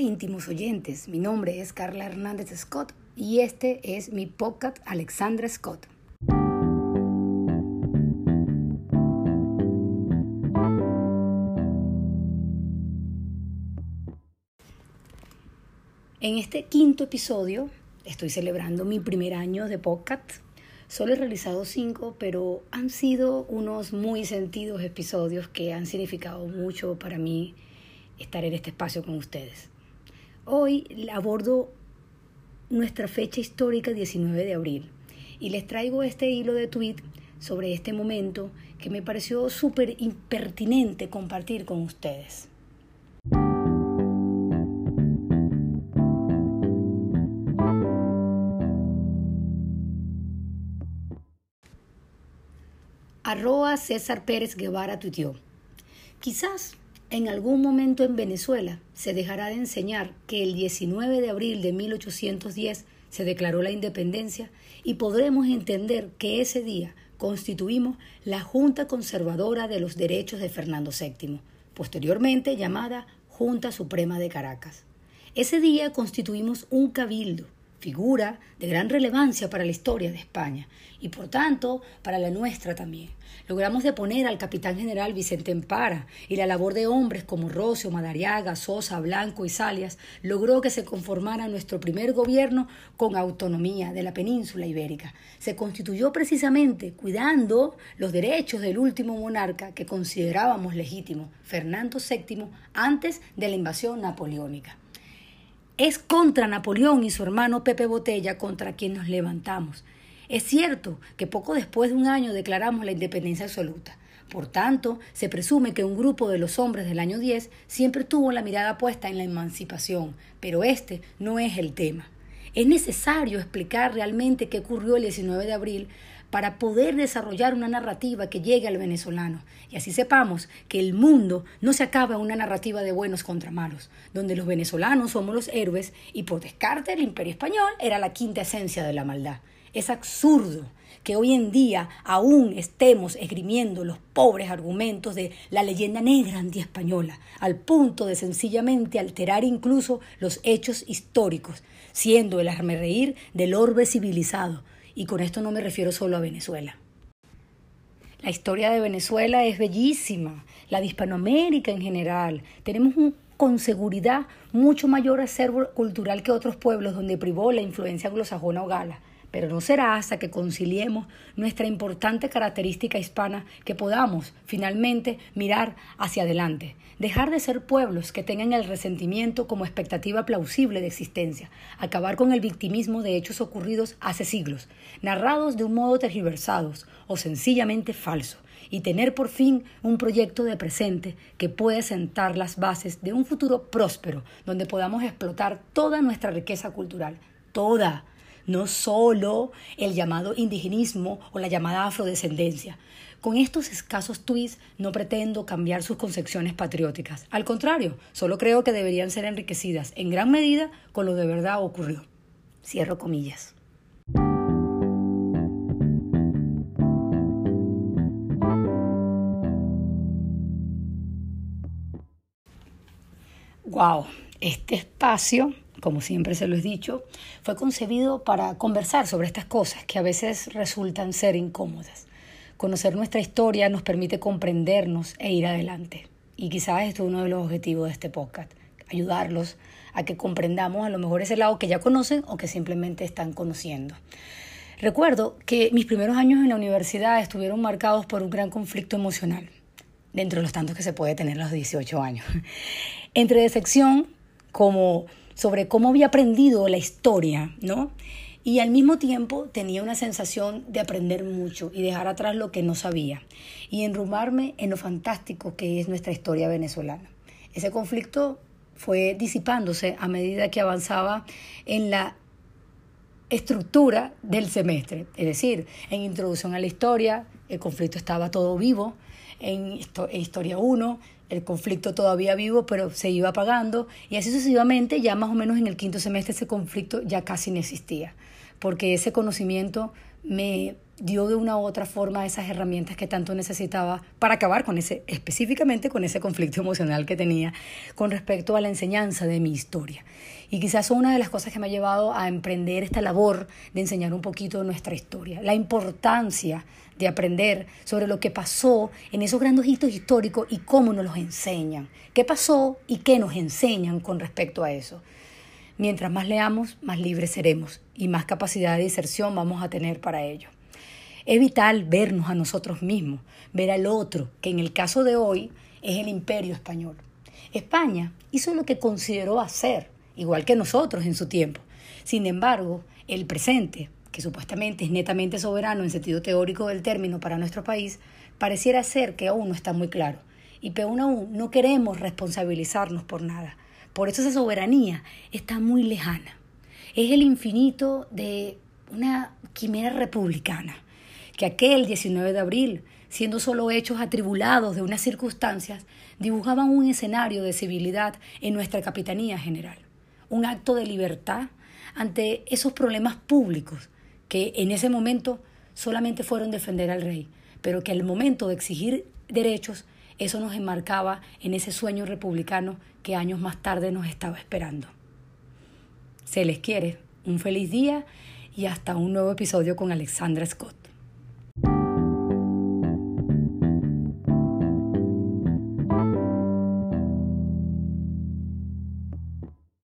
Íntimos oyentes, mi nombre es Carla Hernández Scott y este es mi podcast Alexandra Scott. En este quinto episodio estoy celebrando mi primer año de podcast. Solo he realizado cinco, pero han sido unos muy sentidos episodios que han significado mucho para mí estar en este espacio con ustedes. Hoy abordo nuestra fecha histórica 19 de abril y les traigo este hilo de tweet sobre este momento que me pareció súper impertinente compartir con ustedes. Arroa César Pérez Guevara tuiteó. Quizás en algún momento en Venezuela se dejará de enseñar que el 19 de abril de 1810 se declaró la independencia y podremos entender que ese día constituimos la Junta Conservadora de los Derechos de Fernando VII, posteriormente llamada Junta Suprema de Caracas. Ese día constituimos un cabildo figura de gran relevancia para la historia de España y por tanto para la nuestra también. Logramos deponer al capitán general Vicente Empara y la labor de hombres como Rocio, Madariaga, Sosa, Blanco y Salias logró que se conformara nuestro primer gobierno con autonomía de la península ibérica. Se constituyó precisamente cuidando los derechos del último monarca que considerábamos legítimo, Fernando VII, antes de la invasión napoleónica. Es contra Napoleón y su hermano Pepe Botella contra quien nos levantamos. Es cierto que poco después de un año declaramos la independencia absoluta. Por tanto, se presume que un grupo de los hombres del año 10 siempre tuvo la mirada puesta en la emancipación, pero este no es el tema. Es necesario explicar realmente qué ocurrió el 19 de abril para poder desarrollar una narrativa que llegue al venezolano y así sepamos que el mundo no se acaba en una narrativa de buenos contra malos, donde los venezolanos somos los héroes y por descarte el imperio español era la quinta esencia de la maldad. Es absurdo que hoy en día aún estemos esgrimiendo los pobres argumentos de la leyenda negra antiespañola, al punto de sencillamente alterar incluso los hechos históricos, siendo el reír del orbe civilizado, y con esto no me refiero solo a Venezuela. La historia de Venezuela es bellísima, la de Hispanoamérica en general. Tenemos un, con seguridad mucho mayor acervo cultural que otros pueblos donde privó la influencia anglosajona o gala pero no será hasta que conciliemos nuestra importante característica hispana que podamos finalmente mirar hacia adelante, dejar de ser pueblos que tengan el resentimiento como expectativa plausible de existencia, acabar con el victimismo de hechos ocurridos hace siglos, narrados de un modo tergiversados o sencillamente falso, y tener por fin un proyecto de presente que pueda sentar las bases de un futuro próspero donde podamos explotar toda nuestra riqueza cultural, toda, no solo el llamado indigenismo o la llamada afrodescendencia. Con estos escasos tweets no pretendo cambiar sus concepciones patrióticas. Al contrario, solo creo que deberían ser enriquecidas en gran medida con lo de verdad ocurrió. Cierro comillas. Wow, este espacio como siempre se lo he dicho, fue concebido para conversar sobre estas cosas que a veces resultan ser incómodas. Conocer nuestra historia nos permite comprendernos e ir adelante. Y quizás esto es uno de los objetivos de este podcast, ayudarlos a que comprendamos a lo mejor ese lado que ya conocen o que simplemente están conociendo. Recuerdo que mis primeros años en la universidad estuvieron marcados por un gran conflicto emocional, dentro de los tantos que se puede tener a los 18 años, entre decepción como sobre cómo había aprendido la historia, ¿no? Y al mismo tiempo tenía una sensación de aprender mucho y dejar atrás lo que no sabía y enrumarme en lo fantástico que es nuestra historia venezolana. Ese conflicto fue disipándose a medida que avanzaba en la estructura del semestre. Es decir, en introducción a la historia, el conflicto estaba todo vivo, en historia 1 el conflicto todavía vivo, pero se iba apagando, y así sucesivamente, ya más o menos en el quinto semestre ese conflicto ya casi no existía, porque ese conocimiento me dio de una u otra forma esas herramientas que tanto necesitaba para acabar con ese, específicamente con ese conflicto emocional que tenía con respecto a la enseñanza de mi historia. Y quizás una de las cosas que me ha llevado a emprender esta labor de enseñar un poquito nuestra historia, la importancia de aprender sobre lo que pasó en esos grandes hitos históricos y cómo nos los enseñan, qué pasó y qué nos enseñan con respecto a eso. Mientras más leamos, más libres seremos y más capacidad de diserción vamos a tener para ello. Es vital vernos a nosotros mismos, ver al otro, que en el caso de hoy es el imperio español. España hizo lo que consideró hacer, igual que nosotros en su tiempo. Sin embargo, el presente, que supuestamente es netamente soberano en sentido teórico del término para nuestro país, pareciera ser que aún no está muy claro. Y peor aún, no queremos responsabilizarnos por nada. Por eso esa soberanía está muy lejana. Es el infinito de una quimera republicana que aquel 19 de abril, siendo solo hechos atribulados de unas circunstancias, dibujaban un escenario de civilidad en nuestra Capitanía General, un acto de libertad ante esos problemas públicos que en ese momento solamente fueron defender al rey, pero que al momento de exigir derechos, eso nos enmarcaba en ese sueño republicano que años más tarde nos estaba esperando. Se les quiere un feliz día y hasta un nuevo episodio con Alexandra Scott.